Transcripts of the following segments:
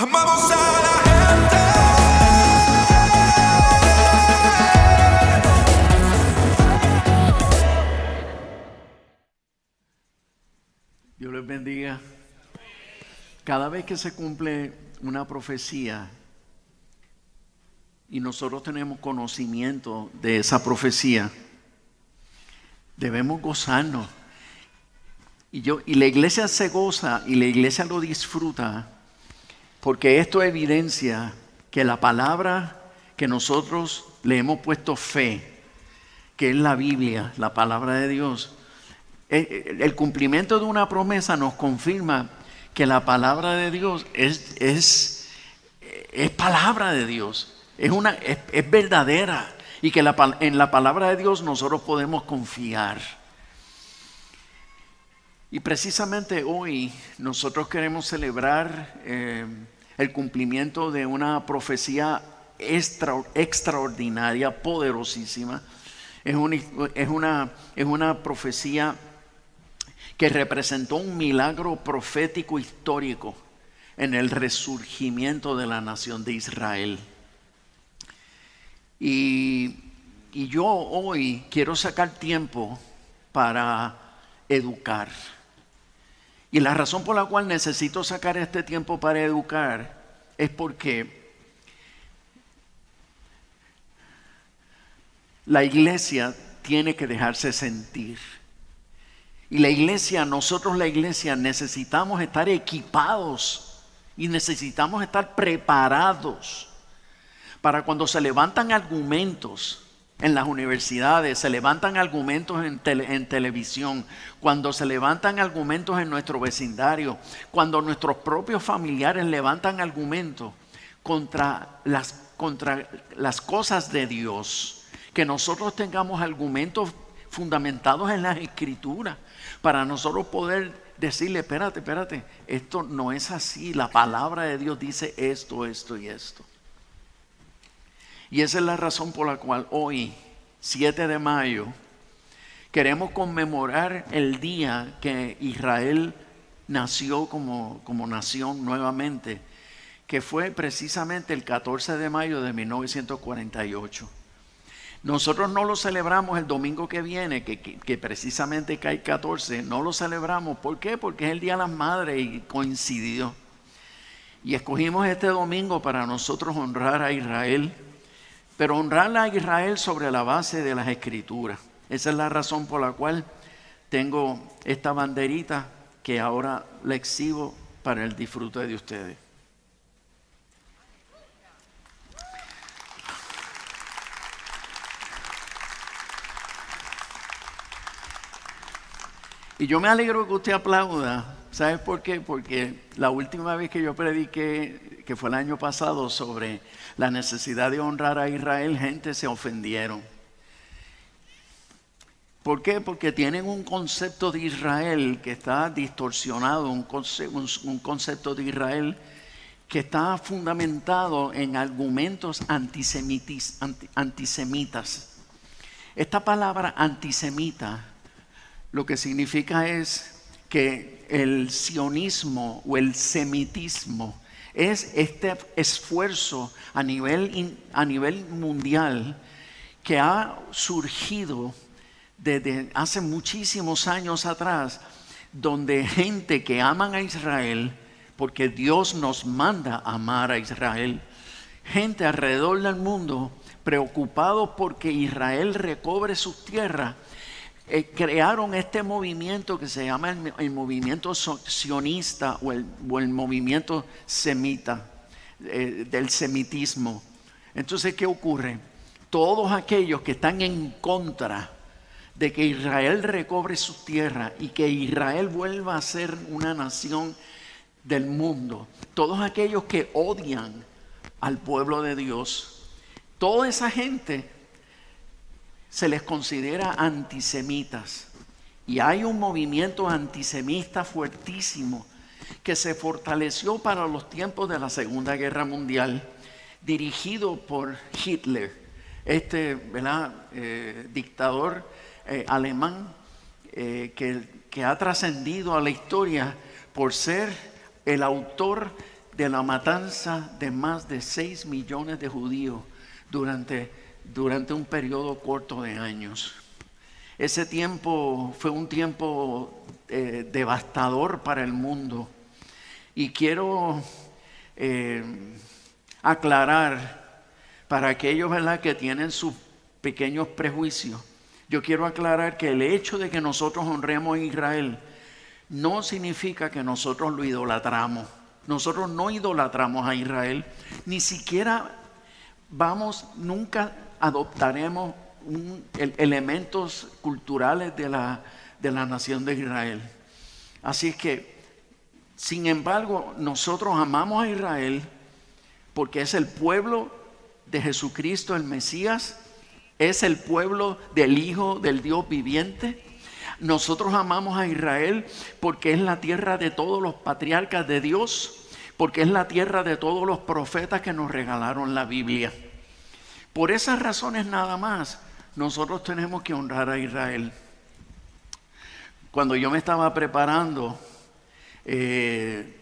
Amamos a la Dios les bendiga. Cada vez que se cumple una profecía y nosotros tenemos conocimiento de esa profecía, debemos gozarnos. Y, yo, y la iglesia se goza y la iglesia lo disfruta porque esto evidencia que la palabra que nosotros le hemos puesto fe, que es la Biblia, la palabra de Dios, eh, el cumplimiento de una promesa nos confirma que la palabra de Dios es, es, es palabra de Dios, es, una, es, verdadera y que en la palabra de Dios nosotros podemos confiar. Y precisamente hoy nosotros queremos celebrar eh, el cumplimiento de una profecía extra, extraordinaria, poderosísima. Es una, es, una, es una profecía que representó un milagro profético histórico en el resurgimiento de la nación de Israel. Y, y yo hoy quiero sacar tiempo para educar. Y la razón por la cual necesito sacar este tiempo para educar es porque la iglesia tiene que dejarse sentir. Y la iglesia, nosotros la iglesia necesitamos estar equipados y necesitamos estar preparados para cuando se levantan argumentos en las universidades, se levantan argumentos en, tele, en, televisión, cuando se levantan argumentos en nuestro vecindario, cuando nuestros propios familiares levantan argumentos contra las, contra las cosas de Dios, que nosotros tengamos argumentos fundamentados en las escrituras para nosotros poder decirle, espérate, espérate, esto no es así, la palabra de Dios dice esto, esto y esto. Y esa es la razón por la cual hoy, 7 de mayo, queremos conmemorar el día que Israel nació como, como nación nuevamente, que fue precisamente el 14 de mayo de 1948. Nosotros no lo celebramos el domingo que viene, que, que, que, precisamente cae 14, no lo celebramos. ¿Por qué? Porque es el Día de las Madres y coincidió. Y escogimos este domingo para nosotros honrar a Israel, pero honrar a Israel sobre la base de las escrituras. Esa es la razón por la cual tengo esta banderita que ahora la exhibo para el disfrute de ustedes. Y yo me alegro que usted aplauda. ¿Sabes por qué? Porque la última vez que yo prediqué, que fue el año pasado, sobre la necesidad de honrar a Israel, gente se ofendieron. ¿Por qué? Porque tienen un concepto de Israel que está distorsionado, un concepto, de Israel que está fundamentado en argumentos antisemitas. Esta palabra antisemita lo que significa es que el sionismo o el semitismo es este esfuerzo a nivel, a nivel mundial que ha surgido desde hace muchísimos años atrás, donde gente que aman a Israel, porque Dios nos manda amar a Israel, gente alrededor del mundo preocupado porque Israel recobre sus tierras, eh, crearon este movimiento que se llama el, movimiento sionista o el, o el movimiento semita, eh, del semitismo. Entonces, ¿qué ocurre? Todos aquellos que están en contra de que Israel recobre su tierra y que Israel vuelva a ser una nación del mundo, todos aquellos que odian al pueblo de Dios, toda esa gente se les considera antisemitas. Y hay un movimiento antisemita fuertísimo que se fortaleció para los tiempos de la Segunda Guerra Mundial, dirigido por Hitler, este eh, dictador eh, alemán eh, que, que ha trascendido a la historia por ser el autor de la matanza de más de 6 millones de judíos durante, durante un periodo corto de años. Ese tiempo fue un tiempo eh, devastador para el mundo. Y quiero eh, aclarar para aquellos ¿verdad? que tienen sus pequeños prejuicios. Yo quiero aclarar que el hecho de que nosotros honremos a Israel no significa que nosotros lo idolatramos. Nosotros no idolatramos a Israel, ni siquiera vamos, nunca adoptaremos elementos culturales de la, de la nación de Israel. Así es que, sin embargo, nosotros amamos a Israel porque es el pueblo de Jesucristo, el Mesías, es el pueblo del Hijo del Dios viviente. Nosotros amamos a Israel porque es la tierra de todos los patriarcas de Dios, porque es la tierra de todos los profetas que nos regalaron la Biblia. Por esas razones nada más, nosotros tenemos que honrar a Israel. Cuando yo me estaba preparando, eh,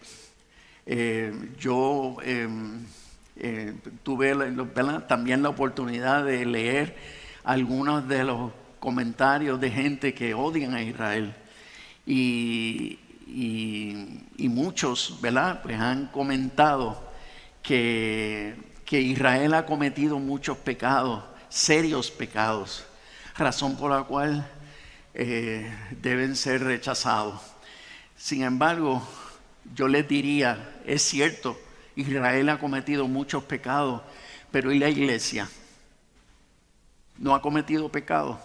eh, yo em, eh, tuve también la oportunidad de leer algunos de los comentarios de gente que odian a Israel. Y, muchos, ¿verdad? Pues han comentado que, que Israel ha cometido muchos pecados, serios pecados, razón por la cual eh, deben ser rechazados. Sin embargo, yo les diría, es cierto, Israel ha cometido muchos pecados, pero ¿y la iglesia? ¿No ha cometido pecados?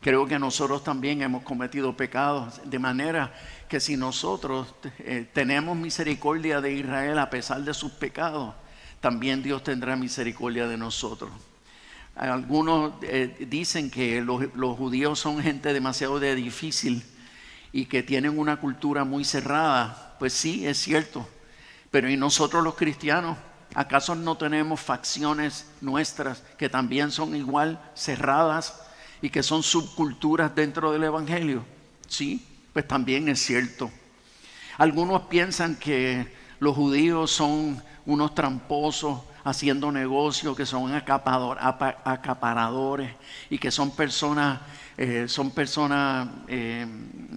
Creo que nosotros también hemos cometido pecados, de manera que si nosotros eh, tenemos misericordia de Israel a pesar de sus pecados, también Dios tendrá misericordia de nosotros. Algunos eh, dicen que los, los, judíos son gente demasiado de difícil y que tienen una cultura muy cerrada. Pues sí, es cierto. Pero ¿y nosotros los cristianos? ¿Acaso no tenemos facciones nuestras que también son igual cerradas? y que son subculturas dentro del Evangelio. Sí, pues también es cierto. Algunos piensan que los judíos son unos tramposos haciendo negocios, que son acaparadores y que son personas, eh, son personas eh,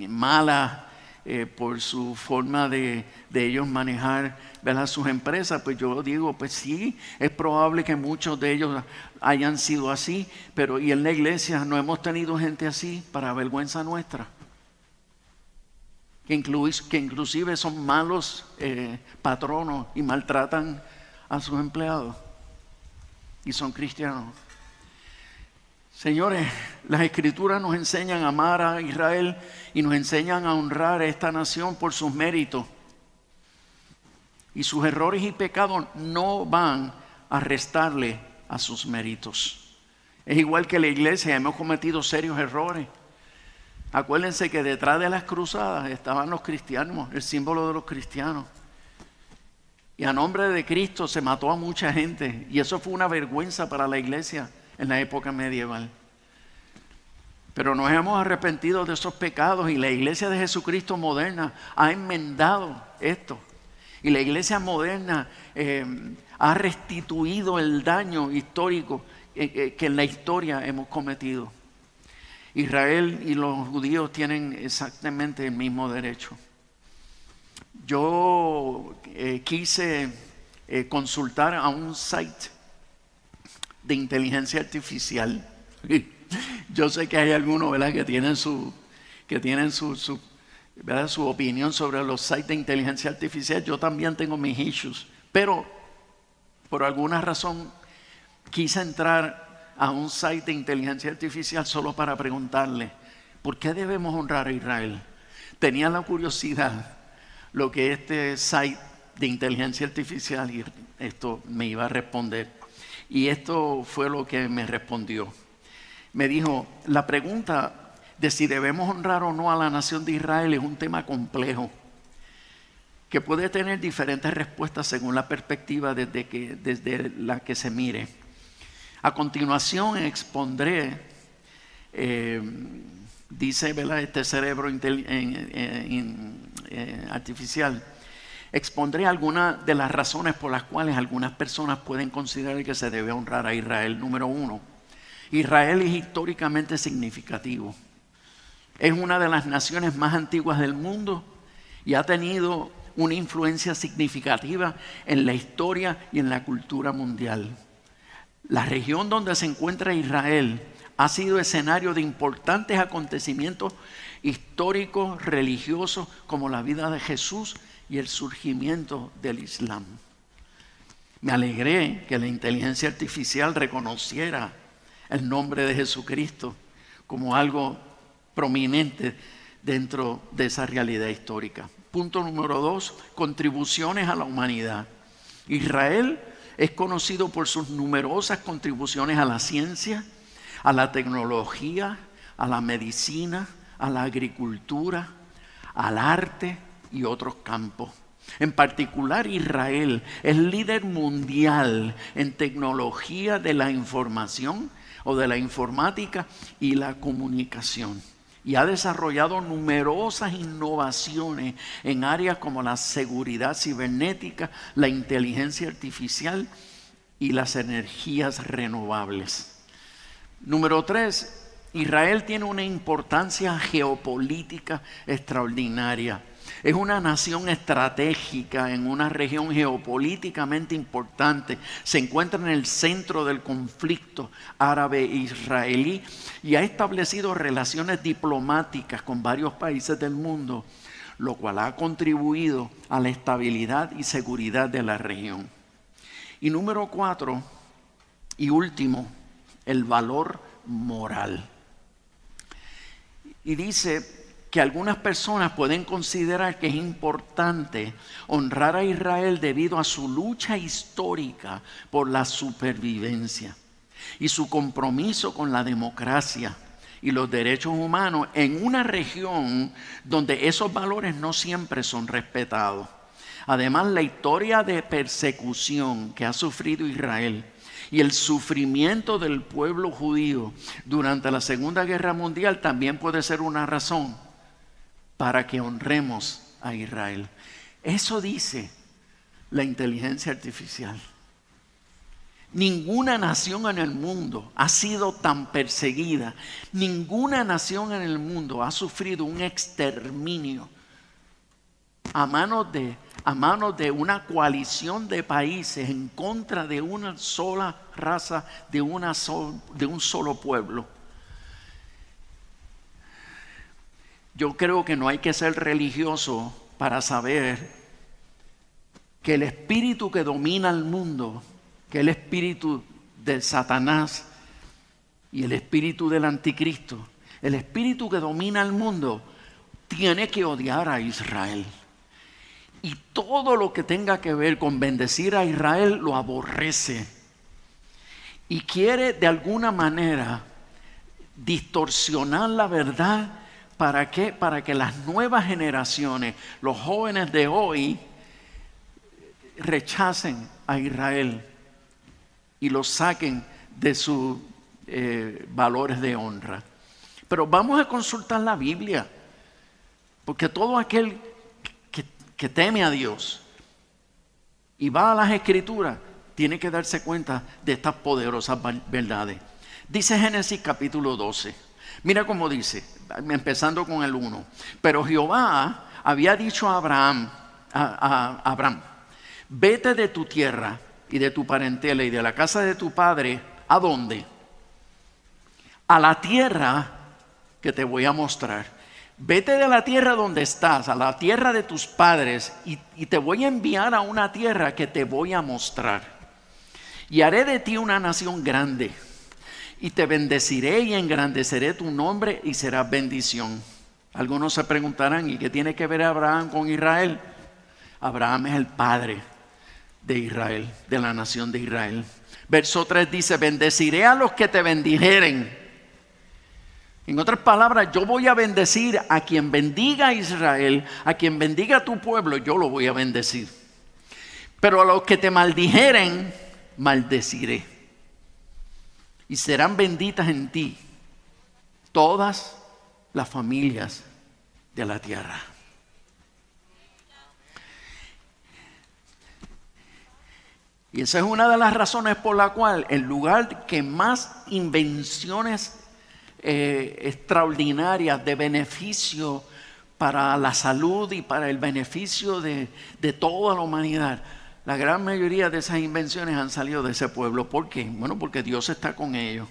malas eh, por su forma de, ellos manejar sus empresas, pues yo digo, pues sí, es probable que muchos de ellos hayan sido así, pero y en la iglesia no hemos tenido gente así para vergüenza nuestra. Que, que inclusive son malos eh, patronos y maltratan a sus empleados y son cristianos. Señores, las escrituras nos enseñan a amar a Israel y nos enseñan a honrar a esta nación por sus méritos. Y sus errores y pecados no van a restarle a sus méritos. Es igual que la iglesia, hemos cometido serios errores. Acuérdense que detrás de las cruzadas estaban los cristianos, el símbolo de los cristianos. Y a nombre de Cristo se mató a mucha gente. Y eso fue una vergüenza para la iglesia en la época medieval. Pero nos hemos arrepentido de esos pecados y la iglesia de Jesucristo moderna ha enmendado esto. Y la iglesia moderna eh, ha restituido el daño histórico eh, eh, que en la historia hemos cometido. Israel y los judíos tienen exactamente el mismo derecho. Yo quise consultar a un site de inteligencia artificial. Yo sé que hay algunos ¿verdad? que tienen, su, que tienen su, su, su opinión sobre los sites de inteligencia artificial. Yo también tengo mis issues. Pero por alguna razón quise entrar a un site de inteligencia artificial solo para preguntarle, ¿por qué debemos honrar a Israel? Tenía la curiosidad lo que este site de inteligencia artificial y esto me iba a responder. Y esto fue lo que me respondió. Me dijo, la pregunta de si debemos honrar o no a la nación de Israel es un tema complejo, que puede tener diferentes respuestas según la perspectiva desde, que, desde la que se mire. A continuación expondré, eh, dice este cerebro eh, artificial, expondré algunas de las razones por las cuales algunas personas pueden considerar que se debe honrar a Israel. Número uno, Israel es históricamente significativo. Es una de las naciones más antiguas del mundo y ha tenido una influencia significativa en la historia y en la cultura mundial. La región donde se encuentra Israel ha sido escenario de importantes acontecimientos históricos, religiosos, como la vida de Jesús y el surgimiento del Islam. Me alegré que la inteligencia artificial reconociera el nombre de Jesucristo como algo prominente dentro de esa realidad histórica. Punto número dos, contribuciones a la humanidad. Israel es conocido por sus numerosas contribuciones a la ciencia, a la tecnología, a la medicina, a la agricultura, al arte y otros campos. En particular, Israel es líder mundial en tecnología de la información o de la informática y la comunicación. Y ha desarrollado numerosas innovaciones en áreas como la seguridad cibernética, la inteligencia artificial y las energías renovables. Número tres, Israel tiene una importancia geopolítica extraordinaria. Es una nación estratégica en una región geopolíticamente importante. Se encuentra en el centro del conflicto árabe-israelí y ha establecido relaciones diplomáticas con varios países del mundo, lo cual ha contribuido a la estabilidad y seguridad de la región. Y número cuatro, y último, el valor moral. Y dice que algunas personas pueden considerar que es importante honrar a Israel debido a su lucha histórica por la supervivencia y su compromiso con la democracia y los derechos humanos en una región donde esos valores no siempre son respetados. Además, la historia de persecución que ha sufrido Israel y el sufrimiento del pueblo judío durante la Segunda Guerra Mundial también puede ser una razón para que honremos a Israel. Eso dice la inteligencia artificial. Ninguna nación en el mundo ha sido tan perseguida. Ninguna nación en el mundo ha sufrido un exterminio a manos de a manos de una coalición de países en contra de una sola raza, de, una de un solo pueblo. Yo creo que no hay que ser religioso para saber que el espíritu que domina el mundo, que el espíritu de Satanás y el espíritu del anticristo, el espíritu que domina el mundo, tiene que odiar a Israel. Y todo lo que tenga que ver con bendecir a Israel lo aborrece. Y quiere de alguna manera distorsionar la verdad. ¿Para qué? Para que las nuevas generaciones, los jóvenes de hoy, rechacen a Israel y lo saquen de sus eh, valores de honra. Pero vamos a consultar la Biblia, porque todo aquel que teme a Dios y va a las escrituras, tiene que darse cuenta de estas poderosas verdades. Dice Génesis capítulo 12. Mira cómo dice, empezando con el 1. Pero Jehová había dicho a Abraham, a, Abraham, vete de tu tierra y de tu parentela y de la casa de tu padre, ¿a dónde? A la tierra que te voy a mostrar. Vete de la tierra donde estás, a la tierra de tus padres, y, te voy a enviar a una tierra que te voy a mostrar. Y haré de ti una nación grande, y te bendeciré y engrandeceré tu nombre y serás bendición. Algunos se preguntarán, ¿y qué tiene que ver Abraham con Israel? Abraham es el padre de Israel, de la nación de Israel. Verso 3 dice, bendeciré a los que te bendijeren en otras palabras, yo voy a bendecir a quien bendiga a Israel, a quien bendiga a tu pueblo, yo lo voy a bendecir. Pero a los que te maldijeren, maldeciré. Y serán benditas en ti todas las familias de la tierra. Y esa es una de las razones por la cual el lugar que más invenciones eh, extraordinarias de beneficio para la salud y para el beneficio de, de toda la humanidad, la gran mayoría de esas invenciones han salido de ese pueblo. ¿Por qué? Bueno, porque Dios está con ellos.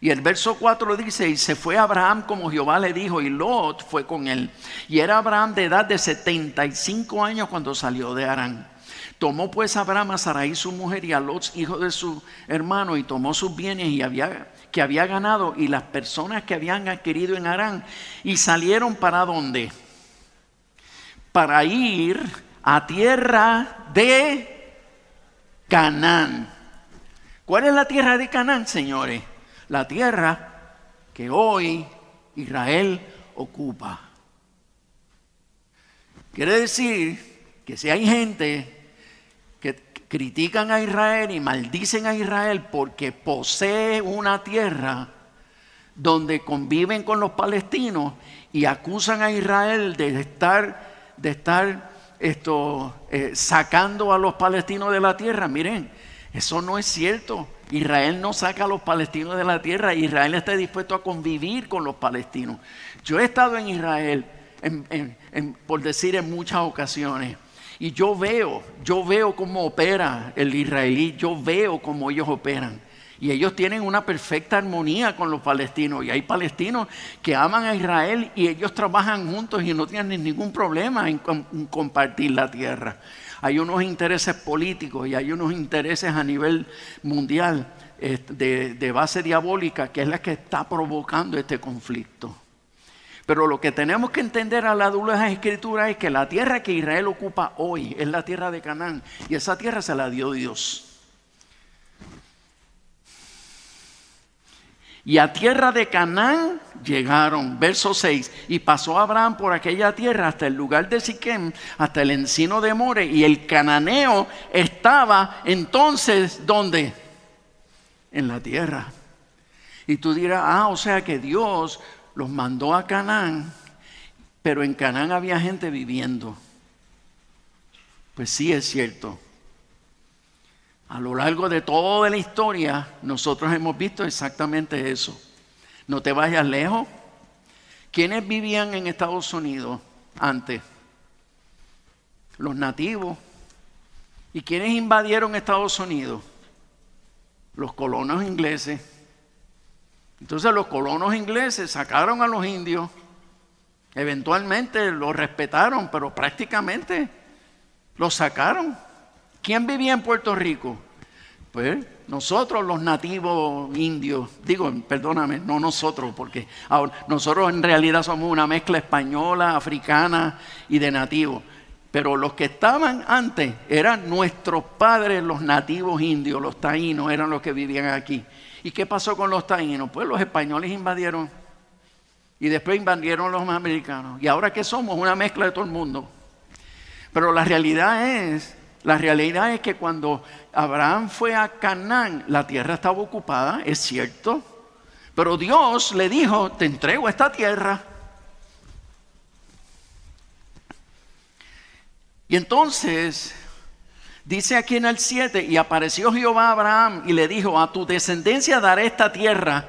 Y el verso 4 dice, y se fue Abraham como Jehová le dijo, y Lot fue con él. Y era Abraham de edad de 75 años cuando salió de Arán. Tomó pues Abraham a Sarai su mujer y a Lot, hijo de su hermano, y tomó sus bienes y había, que había ganado y las personas que habían adquirido en Arán, y salieron para dónde? Para ir a tierra de Canaán. ¿Cuál es la tierra de Canaán, señores? la tierra que hoy Israel ocupa. Quiere decir que si hay gente que critican a Israel y maldicen a Israel porque posee una tierra donde conviven con los palestinos y acusan a Israel de estar, de estar esto, eh, sacando a los palestinos de la tierra, miren, eso no es cierto. Israel no saca a los palestinos de la tierra, Israel está dispuesto a convivir con los palestinos. Yo he estado en Israel, por decir en muchas ocasiones, y yo veo, yo veo cómo opera el israelí, yo veo cómo ellos operan. Y ellos tienen una perfecta armonía con los palestinos. Y hay palestinos que aman a Israel y ellos trabajan juntos y no tienen ningún problema en compartir la tierra hay unos intereses políticos y hay unos intereses a nivel mundial de, base diabólica que es la que está provocando este conflicto. Pero lo que tenemos que entender a la luz de las escrituras es que la tierra que Israel ocupa hoy es la tierra de Canaán y esa tierra se la dio Dios. Y a tierra de Canaán llegaron, verso 6, y pasó Abraham por aquella tierra hasta el lugar de Siquem, hasta el encino de More, y el cananeo estaba entonces, ¿dónde? En la tierra. Y tú dirás, ah, o sea que Dios los mandó a Canaán, pero en Canaán había gente viviendo. Pues sí es cierto. A lo largo de toda la historia, nosotros hemos visto exactamente eso. No te vayas lejos. ¿Quiénes vivían en Estados Unidos antes? Los nativos. ¿Y quiénes invadieron Estados Unidos? Los colonos ingleses. Entonces los colonos ingleses sacaron a los indios. Eventualmente los respetaron, pero prácticamente los sacaron. ¿Quién vivía en Puerto Rico? Pues nosotros los nativos indios, digo, perdóname, no nosotros, porque nosotros en realidad somos una mezcla española, africana y de nativos. Pero los que estaban antes eran nuestros padres, los nativos indios, los taínos, eran los que vivían aquí. ¿Y qué pasó con los taínos? Pues los españoles invadieron y después invadieron los americanos. ¿Y ahora qué somos? Una mezcla de todo el mundo. Pero la realidad es la realidad es que cuando Abraham fue a Canaán, la tierra estaba ocupada, es cierto, pero Dios le dijo, te entrego esta tierra. Y entonces, dice aquí en el 7, y apareció Jehová a Abraham y le dijo, a tu descendencia daré esta tierra.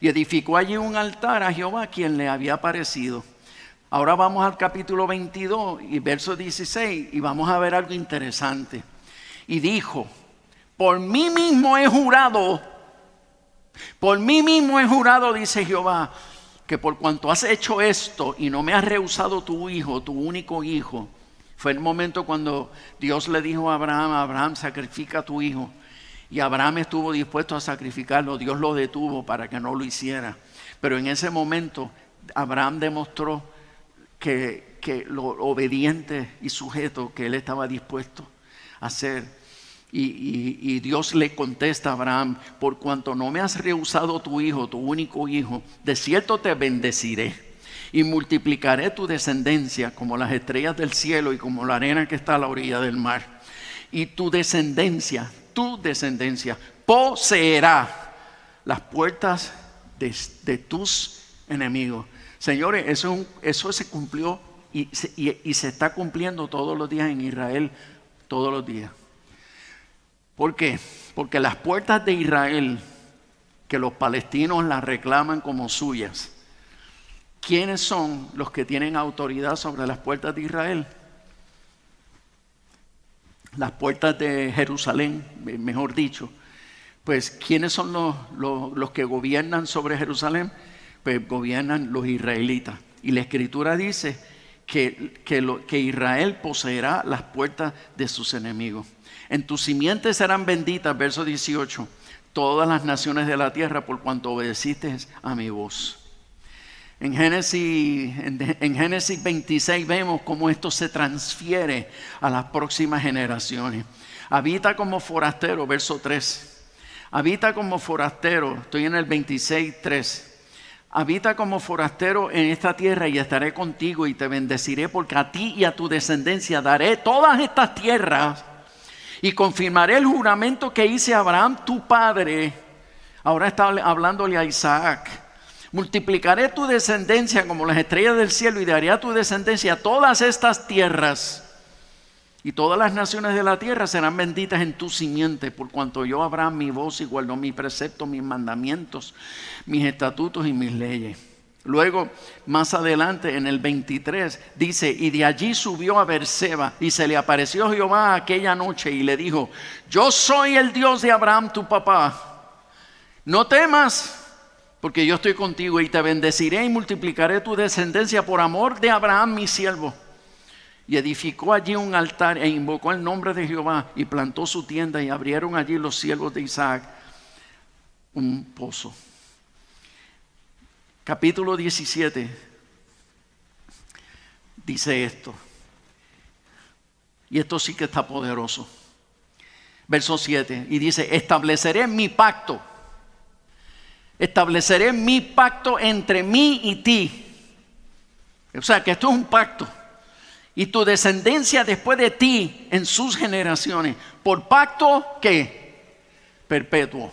Y edificó allí un altar a Jehová, quien le había aparecido. Ahora vamos al capítulo 22 y verso 16 y vamos a ver algo interesante. Y dijo, por mí mismo he jurado, por mí mismo he jurado, dice Jehová, que por cuanto has hecho esto y no me has rehusado tu hijo, tu único hijo, fue el momento cuando Dios le dijo a Abraham, Abraham, sacrifica a tu hijo. Y Abraham estuvo dispuesto a sacrificarlo, Dios lo detuvo para que no lo hiciera. Pero en ese momento Abraham demostró que, lo obediente y sujeto que él estaba dispuesto a hacer. Y, y, Dios le contesta a Abraham, por cuanto no me has rehusado tu hijo, tu único hijo, de cierto te bendeciré y multiplicaré tu descendencia como las estrellas del cielo y como la arena que está a la orilla del mar. Y tu descendencia, tu descendencia, poseerá las puertas de tus enemigos. Señores, eso, eso se cumplió y se, y se está cumpliendo todos los días en Israel, todos los días. ¿Por qué? Porque las puertas de Israel, que los palestinos las reclaman como suyas, ¿quiénes son los que tienen autoridad sobre las puertas de Israel? Las puertas de Jerusalén, mejor dicho. Pues, ¿quiénes son los, que gobiernan sobre Jerusalén? Pues gobiernan los israelitas. Y la escritura dice que, que, Israel poseerá las puertas de sus enemigos. En tus simientes serán benditas, verso 18, todas las naciones de la tierra por cuanto obedeciste a mi voz. En Génesis, en Génesis 26 vemos cómo esto se transfiere a las próximas generaciones. Habita como forastero, verso 3. Habita como forastero, estoy en el 26, 3 Habita como forastero en esta tierra y estaré contigo y te bendeciré porque a ti y a tu descendencia daré todas estas tierras y confirmaré el juramento que hice a Abraham tu padre. Ahora está hablándole a Isaac. Multiplicaré tu descendencia como las estrellas del cielo y daré a tu descendencia todas estas tierras. Y todas las naciones de la tierra serán benditas en tu simiente, por cuanto yo habrá mi voz y guardo mis preceptos, mis mandamientos, mis estatutos y mis leyes. Luego, más adelante, en el 23, dice, y de allí subió a Berseba y se le apareció Jehová aquella noche y le dijo, yo soy el Dios de Abraham, tu papá. No temas, porque yo estoy contigo y te bendeciré y multiplicaré tu descendencia por amor de Abraham, mi siervo y edificó allí un altar e invocó el nombre de Jehová y plantó su tienda y abrieron allí los siervos de Isaac un pozo. Capítulo 17 dice esto. Y esto sí que está poderoso. Verso 7. Y dice, estableceré mi pacto. Estableceré mi pacto entre mí y ti. O sea que esto es un pacto y tu descendencia después de ti en sus generaciones, por pacto que perpetuo.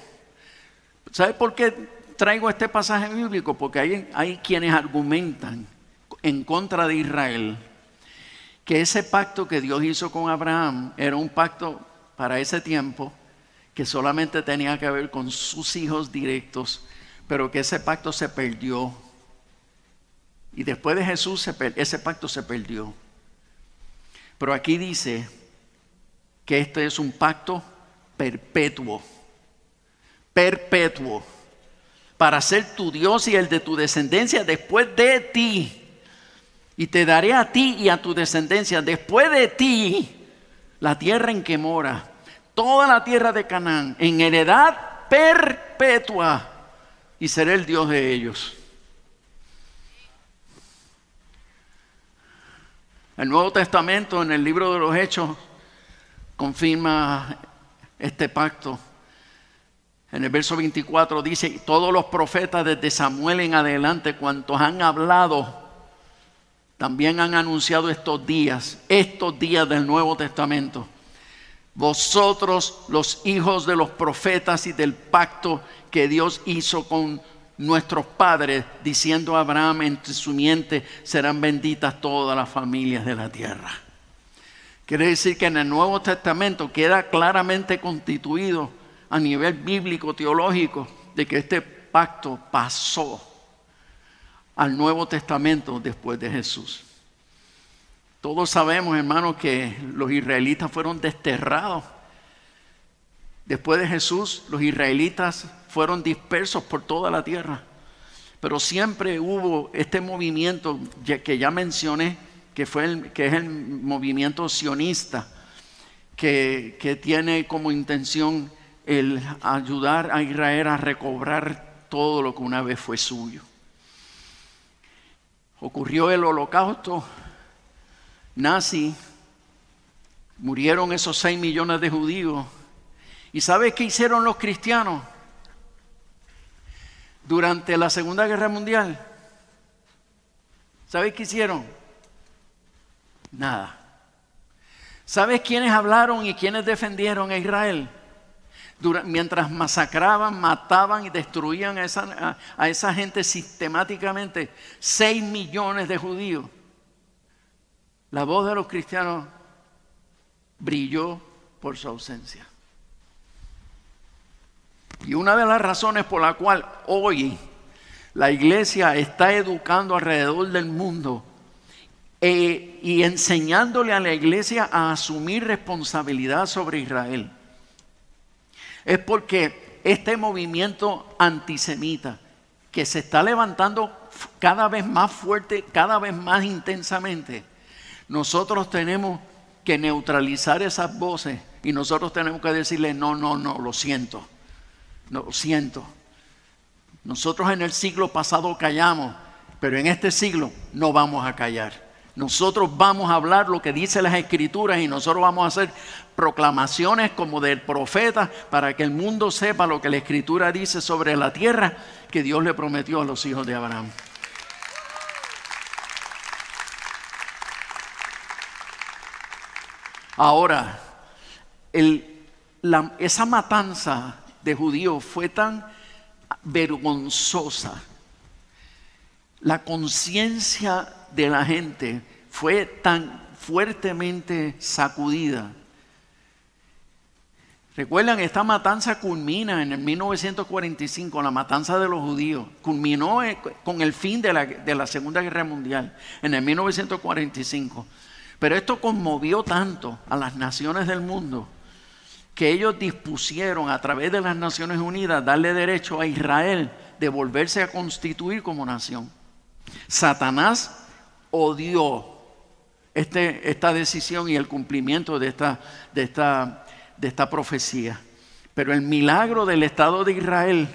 ¿Sabes por qué traigo este pasaje bíblico? Porque hay, hay quienes argumentan en contra de Israel que ese pacto que Dios hizo con Abraham era un pacto para ese tiempo que solamente tenía que ver con sus hijos directos, pero que ese pacto se perdió. Y después de Jesús ese pacto se perdió. Pero aquí dice que este es un pacto perpetuo, perpetuo, para ser tu Dios y el de tu descendencia después de ti. Y te daré a ti y a tu descendencia después de ti la tierra en que mora, toda la tierra de Canaán, en heredad perpetua, y seré el Dios de ellos. El Nuevo Testamento en el libro de los Hechos confirma este pacto. En el verso 24 dice, todos los profetas desde Samuel en adelante, cuantos han hablado, también han anunciado estos días, estos días del Nuevo Testamento. Vosotros, los hijos de los profetas y del pacto que Dios hizo con nuestros padres, diciendo a Abraham, en su miente serán benditas todas las familias de la tierra. Quiere decir que en el Nuevo Testamento queda claramente constituido a nivel bíblico, teológico, de que este pacto pasó al Nuevo Testamento después de Jesús. Todos sabemos, hermanos, que los israelitas fueron desterrados. Después de Jesús, los israelitas fueron dispersos por toda la tierra. Pero siempre hubo este movimiento que ya mencioné, que, fue el, que es el movimiento sionista, que, que tiene como intención el ayudar a Israel a recobrar todo lo que una vez fue suyo. Ocurrió el holocausto nazi, murieron esos seis millones de judíos. ¿Y sabes qué hicieron los cristianos? Durante la Segunda Guerra Mundial. ¿Sabes qué hicieron? Nada. ¿Sabes quiénes hablaron y quiénes defendieron a Israel? mientras masacraban, mataban y destruían a esa, a esa gente sistemáticamente, 6 millones de judíos. La voz de los cristianos brilló por su ausencia. Y una de las razones por la cual hoy la iglesia está educando alrededor del mundo eh, y enseñándole a la iglesia a asumir responsabilidad sobre Israel es porque este movimiento antisemita que se está levantando cada vez más fuerte, cada vez más intensamente, nosotros tenemos que neutralizar esas voces y nosotros tenemos que decirle, no, no, no, lo siento, lo siento. Nosotros en el siglo pasado callamos, pero en este siglo no vamos a callar. Nosotros vamos a hablar lo que dice las escrituras y nosotros vamos a hacer proclamaciones como del profeta para que el mundo sepa lo que la escritura dice sobre la tierra que Dios le prometió a los hijos de Abraham. Ahora, esa matanza de judíos fue tan vergonzosa. La conciencia de la gente fue tan fuertemente sacudida. Recuerdan, esta matanza culmina en el 1945, la matanza de los judíos. Culminó eh, con el fin de la, de la Segunda Guerra Mundial, en el 1945. Pero esto conmovió tanto a las naciones del mundo que ellos dispusieron a través de las Naciones Unidas darle derecho a Israel de volverse a constituir como nación. Satanás odió este, esta decisión y el cumplimiento de esta, de, esta, de esta profecía. Pero el milagro del Estado de Israel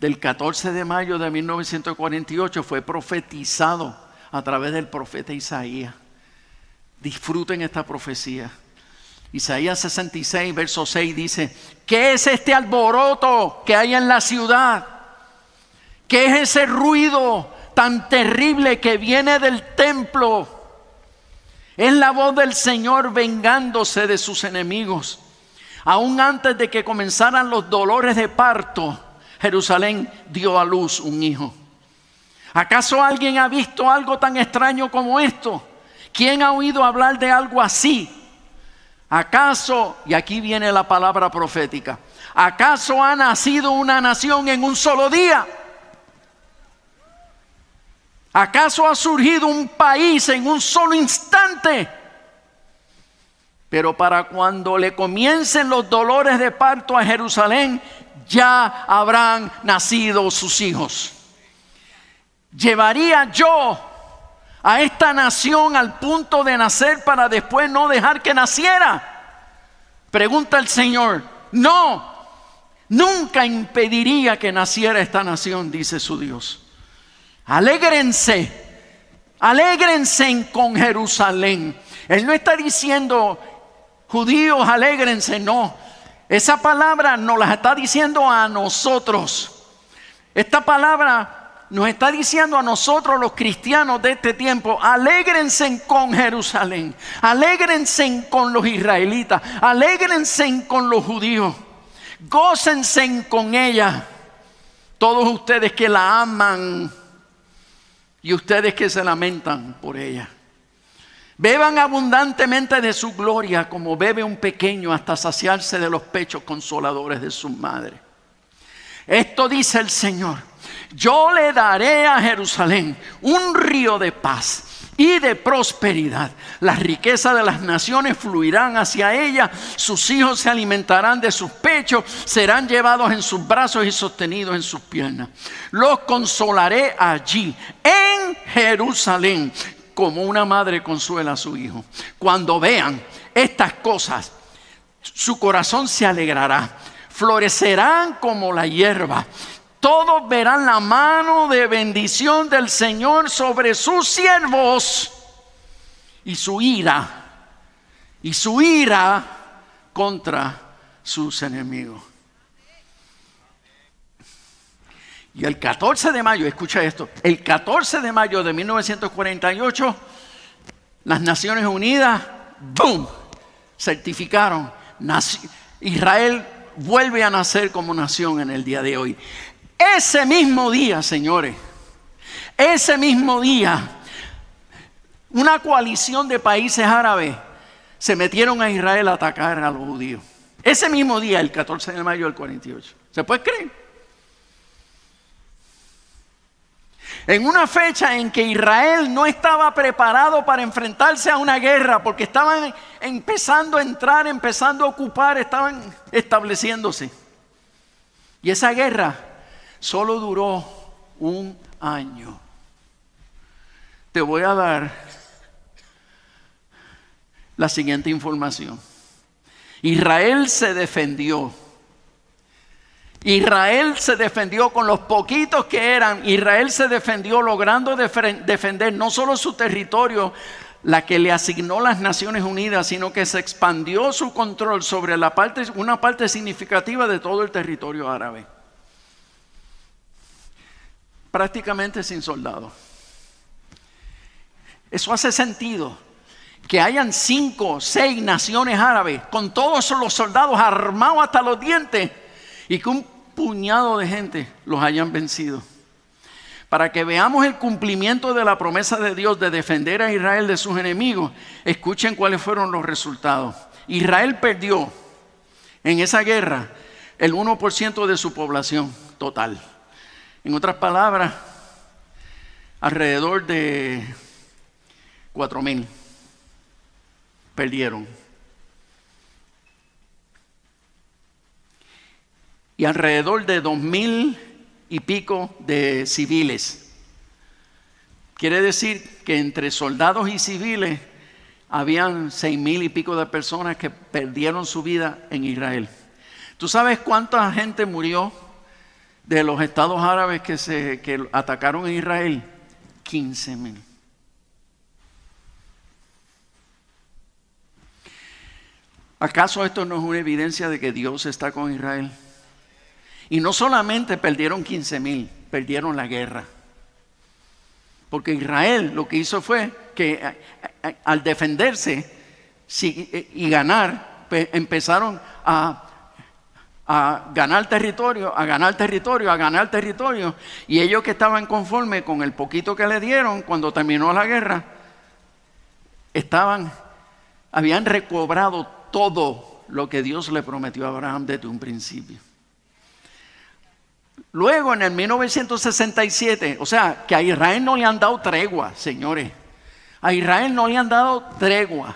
del 14 de mayo de 1948 fue profetizado a través del profeta Isaías. Disfruten esta profecía. Isaías 66, verso 6 dice, ¿qué es este alboroto que hay en la ciudad? ¿Qué es ese ruido tan terrible que viene del templo? Es la voz del Señor vengándose de sus enemigos. Aún antes de que comenzaran los dolores de parto, Jerusalén dio a luz un hijo. ¿Acaso alguien ha visto algo tan extraño como esto? ¿Quién ha oído hablar de algo así? ¿Acaso, y aquí viene la palabra profética, ¿acaso ha nacido una nación en un solo día? ¿Acaso ha surgido un país en un solo instante? Pero para cuando le comiencen los dolores de parto a Jerusalén, ya habrán nacido sus hijos. Llevaría yo a esta nación al punto de nacer para después no dejar que naciera? Pregunta el Señor. No, nunca impediría que naciera esta nación, dice su Dios. Alégrense, alégrense con Jerusalén. Él no está diciendo, judíos, alégrense, no. Esa palabra nos la está diciendo a nosotros. Esta palabra nos está diciendo a nosotros los cristianos de este tiempo, alégrense con Jerusalén, alégrense con los israelitas, alégrense con los judíos, gócense con ella, todos ustedes que la aman y ustedes que se lamentan por ella. Beban abundantemente de su gloria como bebe un pequeño hasta saciarse de los pechos consoladores de su madre. Esto dice el Señor yo le daré a Jerusalén un río de paz y de prosperidad. Las riquezas de las naciones fluirán hacia ella, sus hijos se alimentarán de sus pechos, serán llevados en sus brazos y sostenidos en sus piernas. Los consolaré allí, en Jerusalén, como una madre consuela a su hijo. Cuando vean estas cosas, su corazón se alegrará, florecerán como la hierba todos verán la mano de bendición del Señor sobre sus siervos y su ira, y su ira contra sus enemigos. Y el 14 de mayo, escucha esto, el 14 de mayo de 1948, las Naciones Unidas, ¡boom!, certificaron, Israel vuelve a nacer como nación en el día de hoy. Ese mismo día, señores, ese mismo día, una coalición de países árabes se metieron a Israel a atacar a los judíos. Ese mismo día, el 14 de mayo del 48. ¿Se puede creer? En una fecha en que Israel no estaba preparado para enfrentarse a una guerra, porque estaban empezando a entrar, empezando a ocupar, estaban estableciéndose. Y esa guerra solo duró un año. Te voy a dar la siguiente información. Israel se defendió Israel se defendió con los poquitos que eran. Israel se defendió logrando defender no solo su territorio, la que le asignó las Naciones Unidas, sino que se expandió su control sobre la parte, una parte significativa de todo el territorio árabe. Prácticamente sin soldados. Eso hace sentido. Que hayan cinco, seis naciones árabes con todos los soldados armados hasta los dientes y que un puñado de gente los hayan vencido. Para que veamos el cumplimiento de la promesa de Dios de defender a Israel de sus enemigos, escuchen cuáles fueron los resultados. Israel perdió en esa guerra el 1% de su población total. En otras palabras, alrededor de 4 mil perdieron. y alrededor de dos mil y pico de civiles. Quiere decir que entre soldados y civiles habían seis mil y pico de personas que perdieron su vida en Israel. ¿Tú sabes cuánta gente murió de los estados árabes que, atacaron en Israel? 15 mil. ¿Acaso esto no es una evidencia de que Dios está con Israel? Y no solamente perdieron 15 mil, perdieron la guerra. Porque Israel lo que hizo fue que al defenderse y ganar, empezaron a, a ganar territorio, a ganar territorio, a ganar territorio. Y ellos que estaban conformes con el poquito que le dieron cuando terminó la guerra, estaban, habían recobrado todo lo que Dios le prometió a Abraham desde un principio. Luego en el 1967, o sea, que a Israel no le han dado tregua, señores. A Israel no le han dado tregua.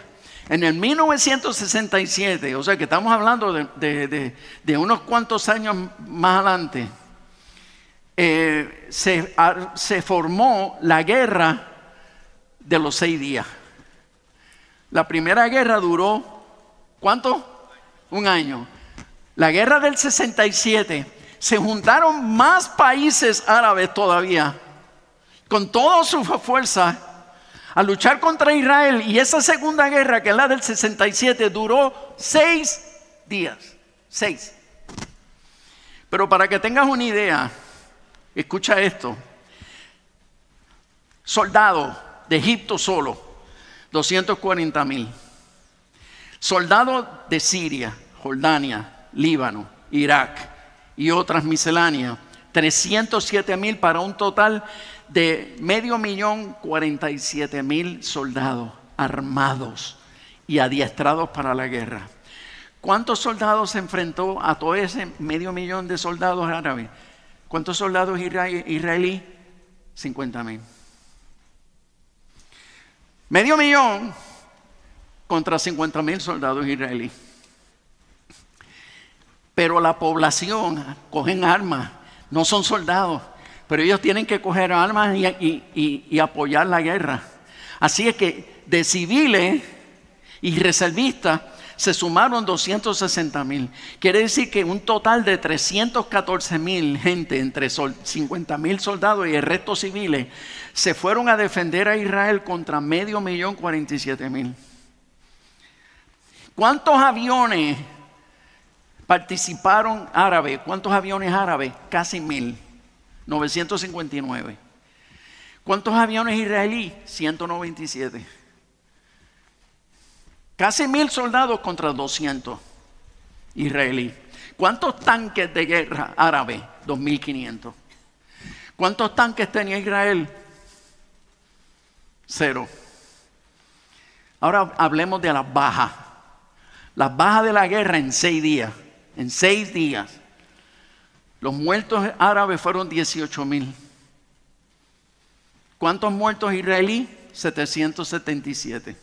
En el 1967, o sea que estamos hablando de, unos cuantos años más adelante, eh, se, se formó la guerra de los seis días. La primera guerra duró, ¿cuánto? Un año. La guerra del 67 se juntaron más países árabes todavía, con toda su fuerza, a luchar contra Israel. Y esa segunda guerra, que es la del 67, duró seis días. Seis. Pero para que tengas una idea, escucha esto. Soldados de Egipto solo, 240 mil. Soldados de Siria, Jordania, Líbano, Irak, y otras misceláneas. 307 mil para un total de medio millón 47 mil soldados armados y adiestrados para la guerra. ¿Cuántos soldados se enfrentó a todo ese medio millón de soldados árabes? ¿Cuántos soldados israelíes? 50 mil. Medio millón contra 50 mil soldados israelíes. Pero la población cogen armas, no son soldados, pero ellos tienen que coger armas y, apoyar la guerra. Así es que de civiles y reservistas se sumaron 260 mil. Quiere decir que un total de 314 mil gente, entre 50 mil soldados y el resto civiles, se fueron a defender a Israel contra medio millón 47 mil. ¿Cuántos aviones participaron árabes. ¿Cuántos aviones árabes? Casi mil. 959. ¿Cuántos aviones israelíes? 197. Casi mil soldados contra 200 israelíes. ¿Cuántos tanques de guerra árabes? 2.500. ¿Cuántos tanques tenía Israel? Cero. Ahora hablemos de las bajas. Las bajas de la guerra en seis días en seis días. Los muertos árabes fueron 18 mil. ¿Cuántos muertos israelí? 777.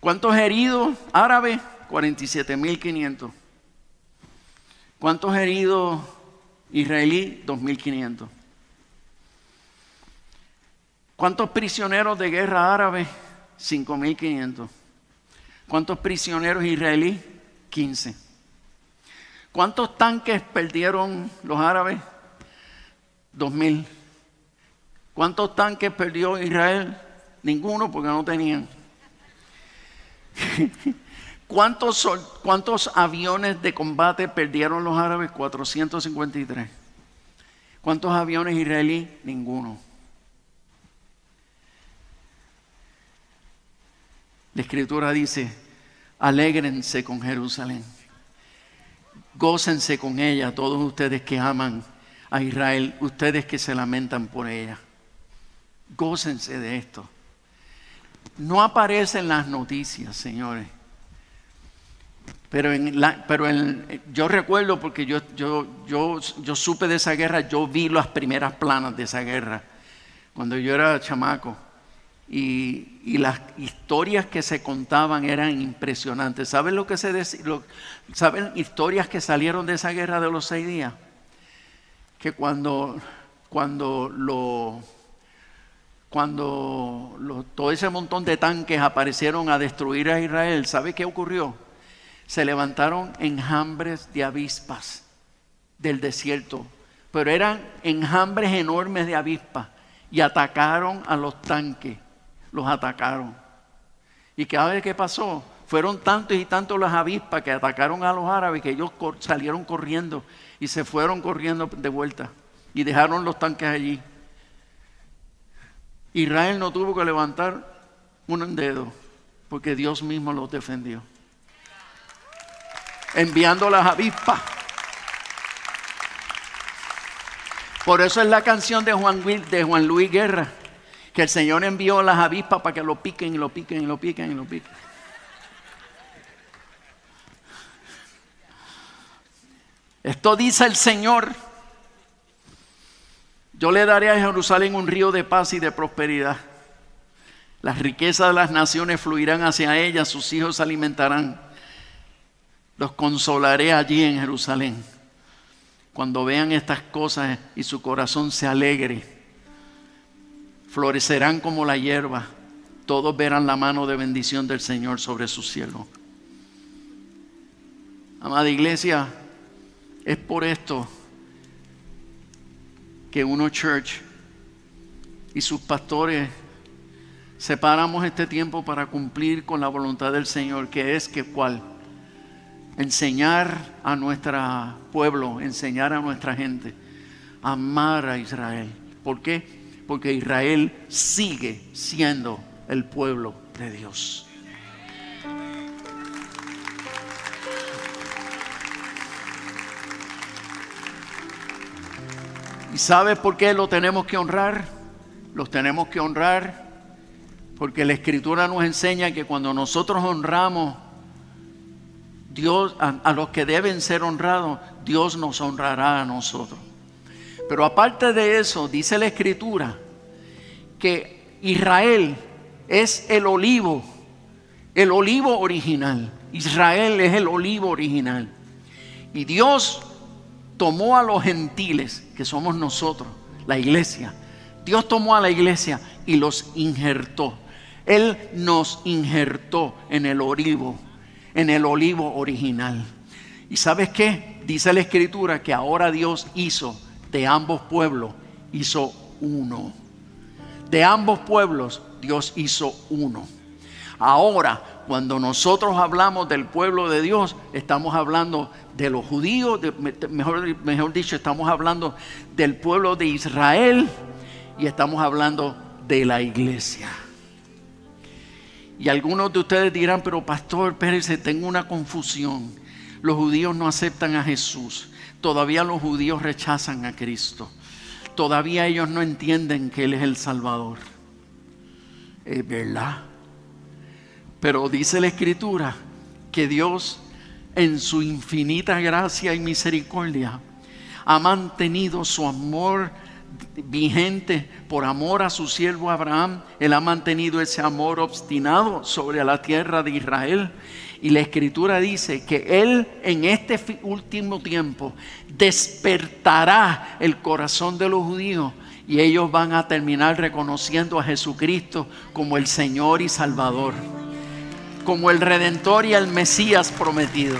¿Cuántos heridos árabes? 47.500. ¿Cuántos heridos israelí? 2.500. ¿Cuántos prisioneros de guerra árabes? 5.500. ¿Cuántos prisioneros israelíes? 15. ¿Cuántos tanques perdieron los árabes? 2.000. ¿Cuántos tanques perdió Israel? Ninguno porque no tenían. ¿Cuántos, ¿Cuántos aviones de combate perdieron los árabes? 453. ¿Cuántos aviones israelíes? Ninguno. La escritura dice, alégrense con Jerusalén. Gócense con ella todos ustedes que aman a Israel, ustedes que se lamentan por ella. Gócense de esto. No aparece en las noticias, señores. Pero, en la, pero en, yo recuerdo porque yo, yo, yo, yo supe de esa guerra, yo vi las primeras planas de esa guerra cuando yo era chamaco. Y, las historias que se contaban eran impresionantes. ¿Saben lo que se decía? ¿Saben historias que salieron de esa guerra de los seis días? Que cuando, cuando, lo, cuando todo ese montón de tanques aparecieron a destruir a Israel, ¿sabe qué ocurrió? Se levantaron enjambres de avispas del desierto, pero eran enjambres enormes de avispas y atacaron a los tanques los atacaron. ¿Y cada vez que pasó? Fueron tantos y tantos las avispas que atacaron a los árabes que ellos salieron corriendo y se fueron corriendo de vuelta y dejaron los tanques allí. Israel no tuvo que levantar un dedo porque Dios mismo los defendió. Enviando las avispas. Por eso es la canción de Juan, de Juan Luis Guerra que el Señor envió las avispas para que lo piquen y lo piquen y lo piquen y lo piquen. Esto dice el Señor. Yo le daré a Jerusalén un río de paz y de prosperidad. Las riquezas de las naciones fluirán hacia ella, sus hijos se alimentarán. Los consolaré allí en Jerusalén. Cuando vean estas cosas y su corazón se alegre florecerán como la hierba, todos verán la mano de bendición del Señor sobre su cielo. Amada iglesia, es por esto que Uno Church y sus pastores separamos este tiempo para cumplir con la voluntad del Señor, que es que cuál? Enseñar a nuestro pueblo, enseñar a nuestra gente, amar a Israel. ¿Por qué? Porque Israel sigue siendo el pueblo de Dios. ¿Y sabes por qué lo tenemos que honrar? Los tenemos que honrar porque la escritura nos enseña que cuando nosotros honramos a, a los que deben ser honrados, Dios nos honrará a nosotros. Pero aparte de eso, dice la escritura que Israel es el olivo, el olivo original. Israel es el olivo original. Y Dios tomó a los gentiles, que somos nosotros, la iglesia. Dios tomó a la iglesia y los injertó. Él nos injertó en el olivo, en el olivo original. ¿Y sabes qué? Dice la escritura que ahora Dios hizo de ambos pueblos hizo uno. De ambos pueblos Dios hizo uno. Ahora, cuando nosotros hablamos del pueblo de Dios, estamos hablando de los judíos, mejor, mejor dicho, estamos hablando del pueblo de Israel y estamos hablando de la iglesia. Y algunos de ustedes dirán, pero pastor Pérez, tengo una confusión. Los judíos no aceptan a Jesús. Todavía los judíos rechazan a Cristo. Todavía ellos no entienden que Él es el Salvador. Es verdad. Pero dice la Escritura que Dios en su infinita gracia y misericordia, ha mantenido su amor vigente por amor a su siervo Abraham. Él ha mantenido ese amor obstinado sobre la tierra de Israel. Y la escritura dice que Él en este último tiempo despertará el corazón de los judíos y ellos van a terminar reconociendo a Jesucristo como el Señor y Salvador, como el Redentor y el Mesías prometido.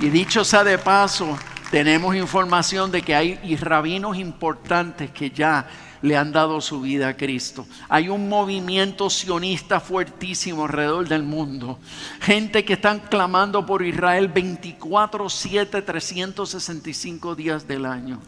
Y dicho sea de paso, tenemos información de que hay rabinos importantes que ya le han dado su vida a Cristo. Hay un movimiento sionista fuertísimo alrededor del mundo. Gente que están clamando por Israel 24, 7, 365 días del año.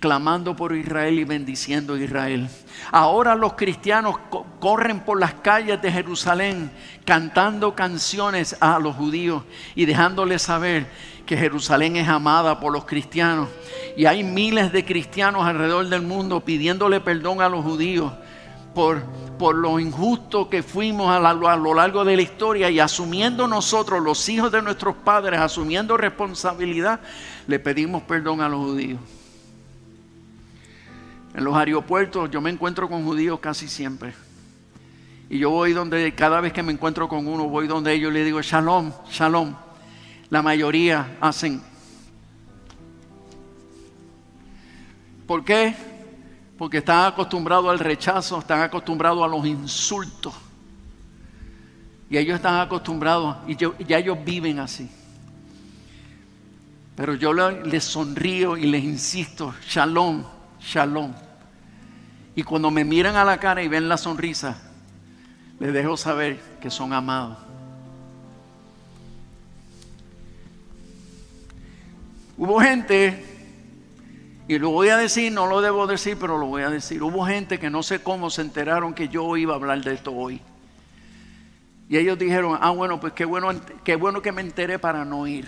Clamando por Israel y bendiciendo a Israel. Ahora los cristianos co- corren por las calles de Jerusalén cantando canciones a los judíos y dejándoles saber que Jerusalén es amada por los cristianos. Y hay miles de cristianos alrededor del mundo pidiéndole perdón a los judíos por, por lo injusto que fuimos a, a lo largo de la historia y asumiendo nosotros, los hijos de nuestros padres, asumiendo responsabilidad, le pedimos perdón a los judíos. En los aeropuertos yo me encuentro con judíos casi siempre. Y yo voy donde, cada vez que me encuentro con uno, voy donde ellos le digo, shalom, shalom. La mayoría hacen. ¿Por qué? Porque están acostumbrados al rechazo, están acostumbrados a los insultos. Y ellos están acostumbrados, y ya ellos viven así. Pero yo le- les sonrío y les insisto, shalom, shalom. Y cuando me miran a la cara y ven la sonrisa, les dejo saber que son amados. Hubo gente, y lo voy a decir, no lo debo decir, pero lo voy a decir. Hubo gente que no sé cómo se enteraron que yo iba a hablar de esto hoy. Y ellos dijeron, ah, bueno, pues qué bueno, qué bueno que me enteré para no ir.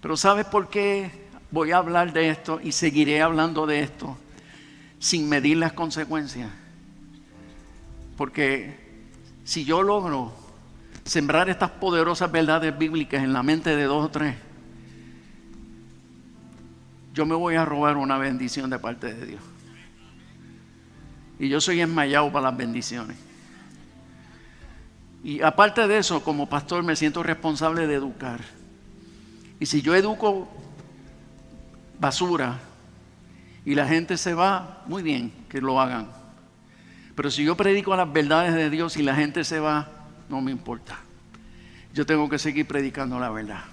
Pero ¿sabes por qué voy a hablar de esto y seguiré hablando de esto sin medir las consecuencias? Porque si yo logro sembrar estas poderosas verdades bíblicas en la mente de dos o tres, yo me voy a robar una bendición de parte de Dios. Y yo soy enmayado para las bendiciones. Y aparte de eso, como pastor me siento responsable de educar. Y si yo educo basura y la gente se va, muy bien que lo hagan. Pero si yo predico las verdades de Dios y la gente se va, no me importa. Yo tengo que seguir predicando la verdad.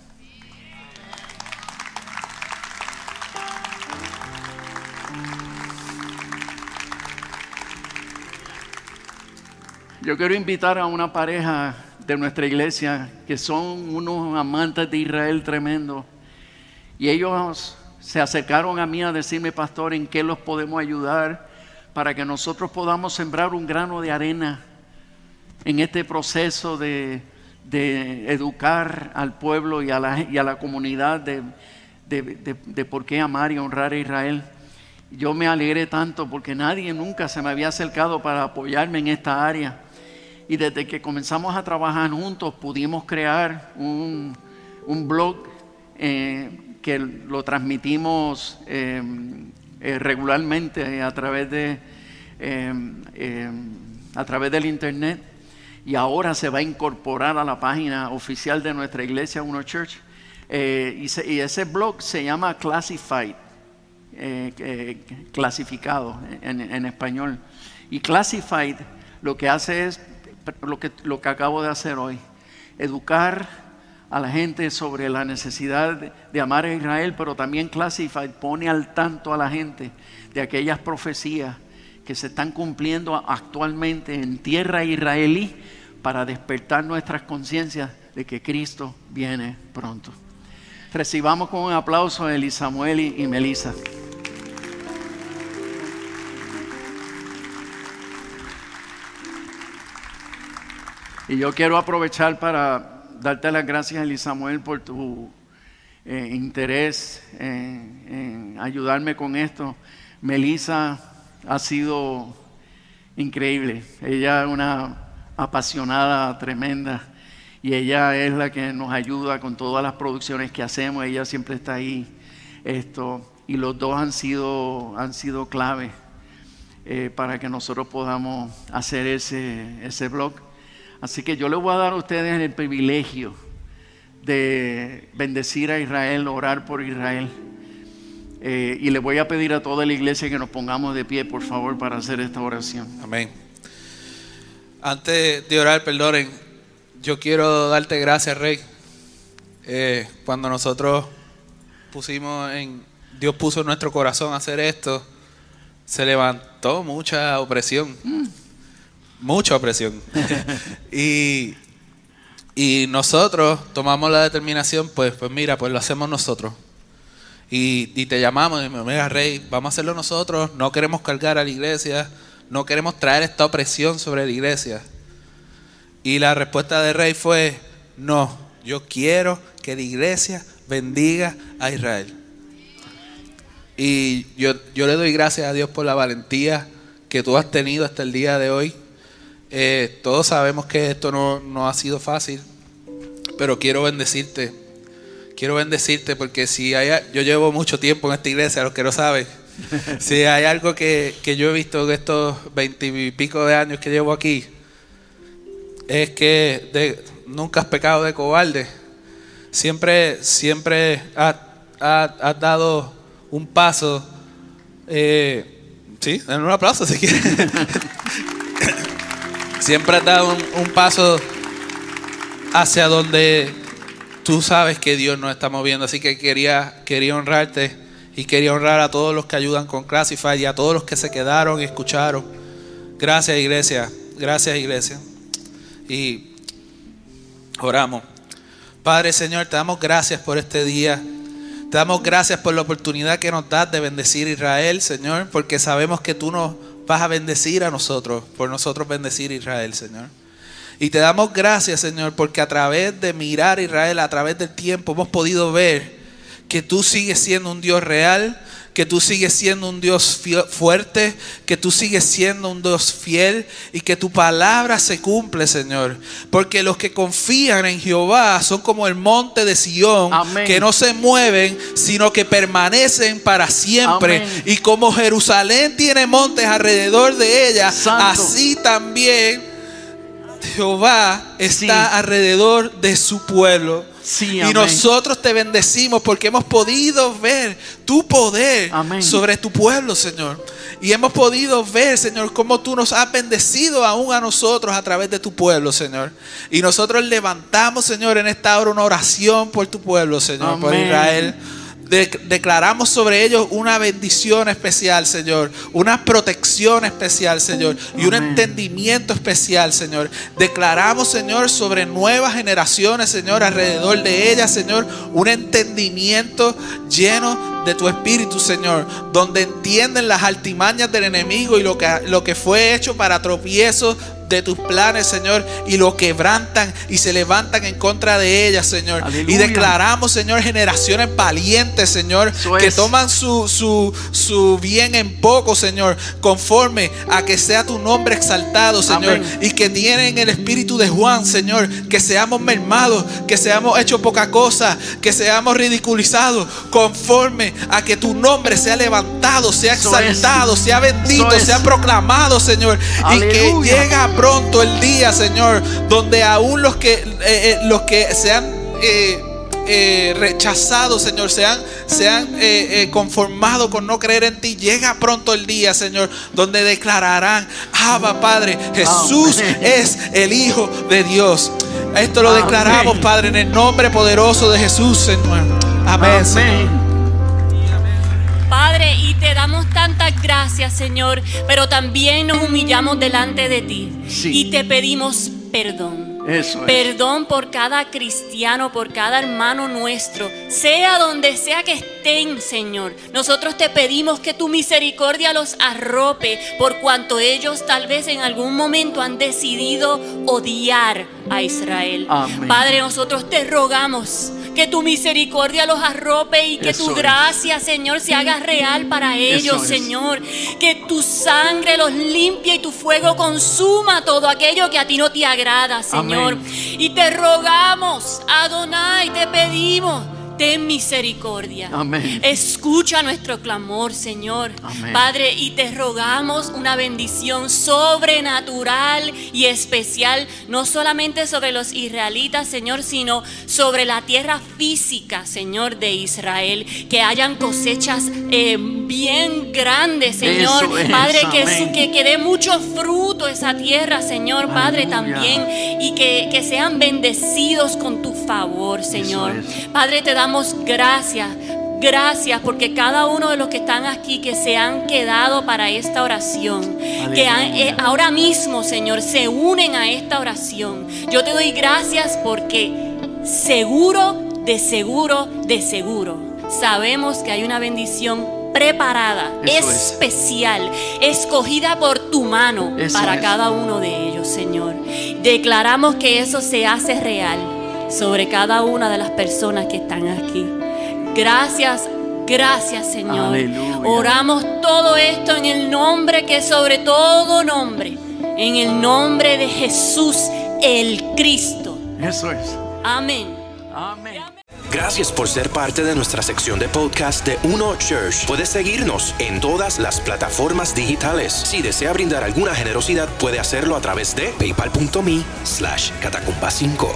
Yo quiero invitar a una pareja de nuestra iglesia que son unos amantes de Israel tremendo. Y ellos se acercaron a mí a decirme, pastor, en qué los podemos ayudar para que nosotros podamos sembrar un grano de arena en este proceso de, educar al pueblo y a la, comunidad de, por qué amar y honrar a Israel. Yo me alegré tanto porque nadie nunca se me había acercado para apoyarme en esta área. Y desde que comenzamos a trabajar juntos pudimos crear un, blog eh, que lo transmitimos eh, eh, regularmente a través del internet y ahora se va a incorporar a la página oficial de nuestra iglesia Uno Church Eh, y, se- y ese blog se llama Classified eh, eh, clasificado en, en español. Y Classified lo que hace es lo que, lo que acabo de hacer hoy, educar a la gente sobre la necesidad de, de amar a Israel, pero también Classified pone al tanto a la gente de aquellas profecías que se están cumpliendo actualmente en tierra israelí para despertar nuestras conciencias de que Cristo viene pronto. Recibamos con un aplauso a Eli Samuel y, Melissa. Y yo quiero aprovechar para darte las gracias, Eli Samuel, por tu eh, interés en, en ayudarme con esto. Melissa ha sido increíble. Ella es una apasionada, tremenda. Y ella es la que nos ayuda con todas las producciones que hacemos. Ella siempre está ahí. Esto, y los dos han sido, han sido clave eh, para que nosotros podamos hacer ese, ese blog. Así que yo les voy a dar a ustedes el privilegio de bendecir a Israel, orar por Israel. Eh, y le voy a pedir a toda la iglesia que nos pongamos de pie, por favor, para hacer esta oración. Amén. Antes de orar, perdonen, yo quiero darte gracias, Rey. Eh, cuando nosotros pusimos en, Dios puso en nuestro corazón hacer esto, se levantó mucha opresión. Mucha opresión. y, y nosotros tomamos la determinación, pues, pues mira, pues lo hacemos nosotros. Y, y te llamamos y me mira, Rey, vamos a hacerlo nosotros, no queremos cargar a la iglesia, no queremos traer esta opresión sobre la iglesia. Y la respuesta de Rey fue, no, yo quiero que la iglesia bendiga a Israel. Y yo, yo le doy gracias a Dios por la valentía que tú has tenido hasta el día de hoy. Eh, todos sabemos que esto no, no ha sido fácil, pero quiero bendecirte. Quiero bendecirte porque si hay, yo llevo mucho tiempo en esta iglesia, los que no saben. Si hay algo que, que yo he visto en estos veintipico de años que llevo aquí, es que nunca has pecado de cobarde. Siempre, siempre has, dado un paso. Eh, sí, den un aplauso si quieren. siempre has dado un, un paso hacia donde tú sabes que Dios nos está moviendo. Así que quería, quería honrarte y quería honrar a todos los que ayudan con Classify y a todos los que se quedaron y escucharon. Gracias, iglesia. Gracias, iglesia. Y oramos. Padre Señor, te damos gracias por este día. Te damos gracias por la oportunidad que nos das de bendecir a Israel, Señor, porque sabemos que tú nos vas a bendecir a nosotros, por nosotros bendecir a Israel, Señor. Y te damos gracias, Señor, porque a través de mirar a Israel, a través del tiempo, hemos podido ver que tú sigues siendo un Dios real, que tú sigues siendo un Dios fuerte, que tú sigues siendo un Dios fiel y que tu palabra se cumple, Señor. Porque los que confían en Jehová son como el monte de Sión, Amén. que no se mueven, sino que permanecen para siempre. Amén. Y como Jerusalén tiene montes alrededor de ella, Santo. así también Jehová está Sí. alrededor de su pueblo. Sí, y nosotros te bendecimos porque hemos podido ver tu poder Amén. sobre tu pueblo, Señor. Y hemos podido ver, Señor, cómo tú nos has bendecido aún a nosotros a través de tu pueblo, Señor. Y nosotros levantamos, Señor, en esta hora una oración por tu pueblo, Señor, por. Israel. De- declaramos sobre ellos una bendición especial, Señor, una protección especial, Señor, y un Amén. entendimiento especial, Señor. Declaramos, Señor, sobre nuevas generaciones, Señor, alrededor de ellas, Señor, un entendimiento lleno de tu espíritu, Señor, donde entienden las altimañas del enemigo y lo que, lo que fue hecho para tropiezo de tus planes, Señor, y lo quebrantan y se levantan en contra de ellas, Señor. Y declaramos, Señor, generaciones valientes, Señor, Eso que es. toman su, su, su bien en poco, Señor, conforme a que sea tu nombre exaltado, Señor, Amén. y que tienen el espíritu de Juan, Señor, que seamos mermados, que seamos hechos poca cosa, que seamos ridiculizados, conforme a que tu nombre sea levantado, sea Eso es. exaltado, sea bendito, Eso es. sea proclamado, Señor, y que llega pronto el día, Señor, donde aún los que, eh, eh, los que sean eh, eh, rechazados, Señor, eh, eh, conformados con no creer en ti, llega pronto el día, Señor, donde declararán, Abba, Padre, Jesús es el Hijo de Dios. Esto lo declaramos, Padre, en el nombre poderoso de Jesús, Señor. Amén. Señor. Padre, y te damos tantas gracias, Señor, pero también nos humillamos delante de ti Sí. y te pedimos perdón. Eso es. Perdón por cada cristiano, por cada hermano nuestro, sea donde sea que estén, Señor. Nosotros te pedimos que tu misericordia los arrope por cuanto ellos tal vez en algún momento han decidido odiar a Israel. Amén. Padre, nosotros te rogamos que tu misericordia los arrope y que Eso tu es. gracia, Señor, se haga real para ellos. Señor. Que tu sangre los limpie y tu fuego consuma todo aquello que a ti no te agrada, Señor. Amén. Y te rogamos, Adonai, te pedimos. Ten misericordia. Amén. Escucha nuestro clamor, Señor. Amén. Padre, y te rogamos una bendición sobrenatural y especial, no solamente sobre los israelitas, Señor, sino sobre la tierra física, Señor, de Israel. Que hayan cosechas eh, bien grandes, Señor. Es, Padre, que, que, que dé mucho fruto esa tierra, Señor, Padre, Aleluya. también. Y que, que sean bendecidos con tu favor, Señor. es. Padre, te damos gracias. Gracias porque cada uno de los que están aquí que se han quedado para esta oración, que han- eh, ahora mismo, Señor, se unen a esta oración. Yo te doy gracias porque seguro, de seguro, de seguro, sabemos que hay una bendición preparada, Eso es. especial, escogida por tu mano Eso para es. cada uno de ellos, Señor. Declaramos que eso se hace real sobre cada una de las personas que están aquí. Gracias, gracias Señor. Aleluya. Oramos todo esto en el nombre que es sobre todo nombre, en el nombre de Jesús el Cristo. Eso es. Amén. Amén. Gracias por ser parte de nuestra sección de podcast de Uno Church. Puedes seguirnos en todas las plataformas digitales. Si desea brindar alguna generosidad, puede hacerlo a través de paypal.me slash catacumba 5